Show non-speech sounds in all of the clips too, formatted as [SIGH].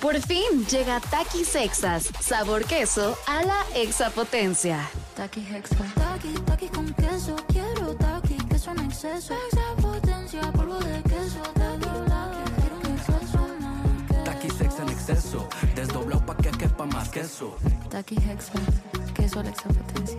Por fin llega Takis Sexas, sabor queso a la exapotencia. Taki Hexa. Taki, taki con queso. Quiero taki, queso en exceso. Exapotencia, polvo de queso. Taki, quiero un exceso más. Taki sex en exceso, desdoblado pa' que quepa más queso. Taki Hexa. Queso a la exapotencia.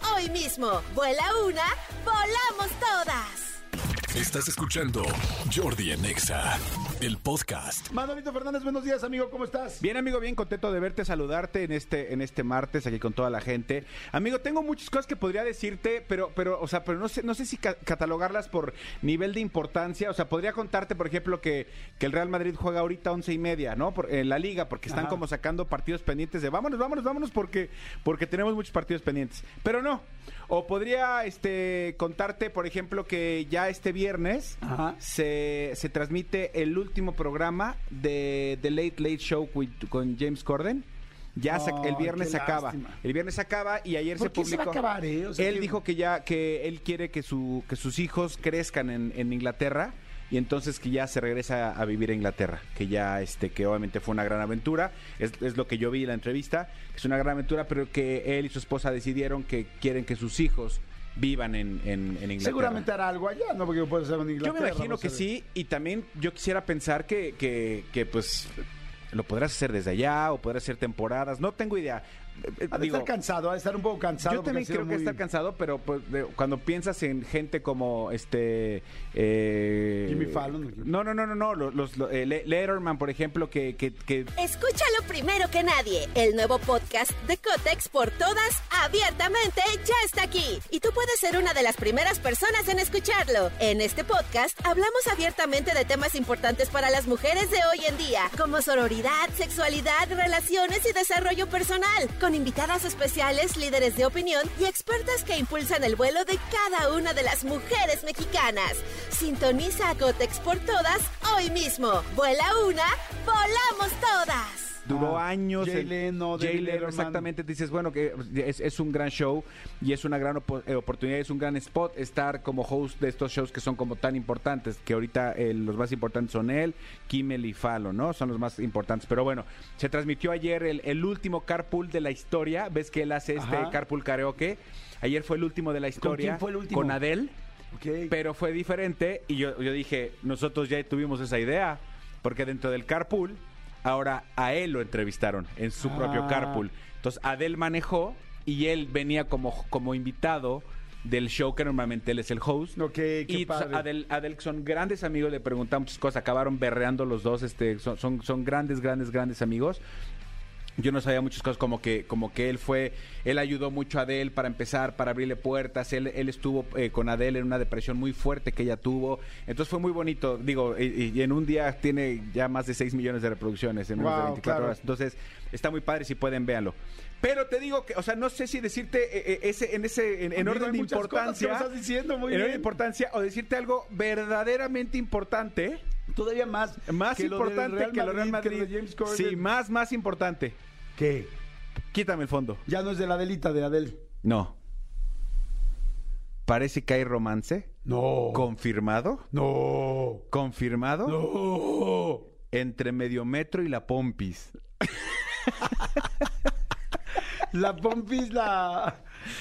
hoy mismo. Vuela una, volamos todas. Estás escuchando Jordi en Exa, el podcast. Manolito Fernández, buenos días, amigo, ¿cómo estás? Bien, amigo, bien contento de verte, saludarte en este, en este martes aquí con toda la gente. Amigo, tengo muchas cosas que podría decirte, pero, pero, o sea, pero no sé, no sé si ca- catalogarlas por nivel de importancia. O sea, podría contarte, por ejemplo, que, que el Real Madrid juega ahorita once y media, ¿no? Por- en la liga, porque están Ajá. como sacando partidos pendientes de vámonos, vámonos, vámonos, porque, porque tenemos muchos partidos pendientes. Pero no. O podría este contarte, por ejemplo, que ya este viernes Ajá. se, se transmite el último programa de The Late Late Show con James Corden. Ya el viernes acaba. lástima. El viernes acaba y ayer ¿Por se qué se va a publicó. acabar, eh? O sea, él que- dijo que ya que él quiere que su que sus hijos crezcan en, en Inglaterra y entonces que ya se regresa a vivir a Inglaterra, que ya este que obviamente fue una gran aventura, es, es lo que yo vi en la entrevista, es una gran aventura, pero que él y su esposa decidieron que quieren que sus hijos vivan en, en, en Inglaterra. Seguramente hará algo allá, ¿no? Porque puede ser en Yo Inglaterra. me imagino no que sí, y también yo quisiera pensar que, que, que, pues lo podrás hacer desde allá o podrás hacer temporadas, no tengo idea. Eh, Ha de digo, estar cansado, ha de estar un poco cansado. yo también ha creo que está cansado, pero pues, de- cuando piensas en gente como este eh, Jimmy Fallon. no, no, no, no, no, los, los- los- eh, Le- Letterman, por ejemplo, que, que, que Escúchalo primero que nadie. El nuevo podcast de Cotex por todas, abiertamente, ya está aquí. Y tú puedes ser una de las primeras personas en escucharlo. En este podcast hablamos abiertamente de temas importantes para las mujeres de hoy en día, como sororidad, sexualidad, relaciones y desarrollo personal, con invitadas especiales, líderes de opinión y expertas que impulsan el vuelo de cada una de las mujeres mexicanas. Sintoniza a Cotex por todas hoy mismo. Vuela una, volamos todas. Duró Ah, años. Jay Leno, Jay Leno, exactamente. Dices, bueno, que es, es un gran show y es una gran opo- eh, oportunidad, es un gran spot estar como host de estos shows que son como tan importantes, que ahorita eh, los más importantes son él, Kimmel y Fallon, ¿no? Son los más importantes. Pero bueno, se transmitió ayer el, el último carpool de la historia. ¿Ves que él hace este Ajá. carpool karaoke? Ayer fue el último de la historia. quién fue el último? Con Adele. Ok. Pero fue diferente y yo, yo dije, nosotros ya tuvimos esa idea, porque dentro del carpool, ahora a él lo entrevistaron en su propio Ah. carpool. Entonces Adel manejó y él venía como, como invitado del show que normalmente él es el host. Ok, qué y padre. Adel, Adel son grandes amigos, le preguntamos muchas cosas, acabaron berreando los dos, este, son, son, son grandes, grandes, grandes amigos. Yo no sabía muchas cosas como que como que él fue, él ayudó mucho a Adele para empezar, para abrirle puertas. Él, él estuvo eh, con Adele en una depresión muy fuerte que ella tuvo. Entonces fue muy bonito. Digo, y, y en un día tiene ya más de 6 millones de reproducciones en menos de Wow, 24 claro. horas. Entonces está muy padre si pueden véanlo. Pero te digo que, o sea, no sé si decirte eh, eh, ese en ese en, orden de importancia, estás diciendo, muy en orden de importancia o decirte algo verdaderamente importante. Todavía más. Más que lo del importante Real que lo Real Madrid, que James Corden. sí, más, más importante. ¿Qué? Quítame el fondo. Ya no es de la delita de Adel. No. Parece que hay romance. No. Confirmado. No. Confirmado. No. Entre Mediometro y la Pompis. [LAUGHS] La Pompis, la,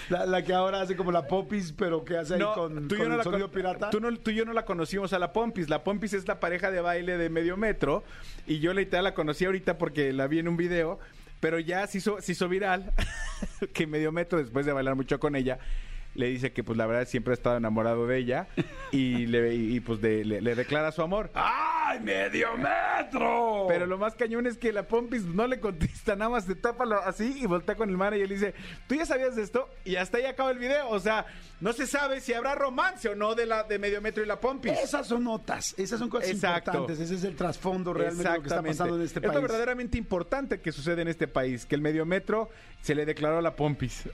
la, la que ahora hace como la Popis, pero que hace ahí con, tú y yo con no el la sonido con- pirata. Tú, no- tú y yo no la conocimos a la Pompis. La Pompis es la pareja de baile de Mediometro. Y yo literal la conocí ahorita porque la vi en un video. Pero ya se hizo, se hizo viral [LAUGHS] que Mediometro, después de bailar mucho con ella, le dice que pues la verdad siempre ha estado enamorado de ella y le y, y, pues de- le, le declara su amor. ¡Ay, medio metro! Pero lo más cañón es que la Pompis no le contesta, nada más se tapa lo- así y voltea con el man y él dice, ¿tú ya sabías de esto? Y hasta ahí acaba el video. O sea, no se sabe si habrá romance o no de la de medio metro y la Pompis. Esas son notas, esas son cosas Exacto. importantes, ese es el trasfondo realmente de lo que está pasando en este es lo país. verdaderamente importante que sucede en este país, que el medio metro se le declaró a la Pompis.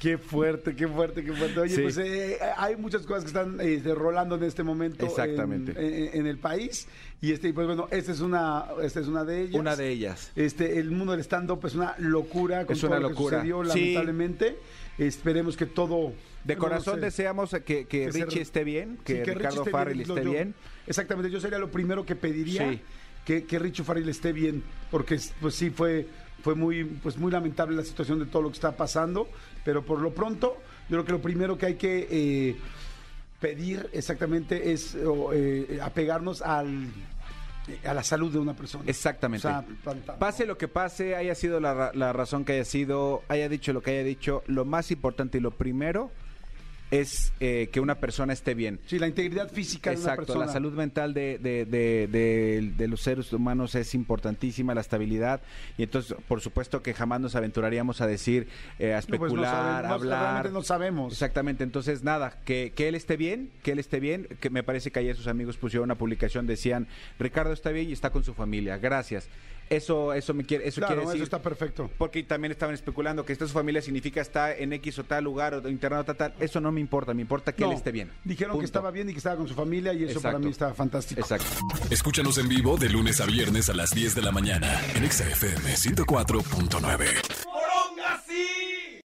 Qué fuerte, qué fuerte, qué fuerte. Oye, Sí. pues eh, hay muchas cosas que están eh, rolando en este momento Exactamente. En, en- en el país. Y este, pues bueno, esta es una, esta es una de ellas. Una de ellas. Este, el mundo del stand-up es una locura con Es todo una lo que locura. sucedió, Sí. lamentablemente. Esperemos que todo. De no corazón sé, deseamos que, que que Richie esté bien, que, sí, Ricardo Richie esté Farrell bien, esté yo- bien. Exactamente, yo sería lo primero que pediría Sí. que, que Richo Farrell esté bien, porque pues sí fue, fue muy, pues muy lamentable la situación de todo lo que está pasando, pero por lo pronto, yo creo que lo primero que hay que eh, pedir exactamente es eh, apegarnos al a la salud de una persona. Exactamente. O sea, Pase lo que pase, haya sido la, la razón que haya sido, haya dicho lo que haya dicho, lo más importante y lo primero es eh, que una persona esté bien. Sí, la integridad física de una Exacto, persona. la salud mental de, de- de- de- los seres humanos es importantísima, la estabilidad, y entonces, por supuesto que jamás nos aventuraríamos a decir, eh, a No, pues, no especular, sabemos, a no, hablar. realmente no sabemos. Exactamente, entonces nada, que, que él esté bien, que él esté bien, que me parece que ayer sus amigos pusieron una publicación, decían, Ricardo está bien y está con su familia, gracias. Eso, eso me quiere, eso Claro, quiere decir. eso está perfecto. Porque también estaban especulando que está su familia significa está en X o tal lugar o internado tal, tal. Eso no me importa, me importa que él esté bien. Dijeron Punto. que estaba bien y que estaba con su familia y eso para mí está fantástico. Exacto. Escúchanos en vivo de lunes a viernes a las 10 de la mañana en Exa FM 104.9.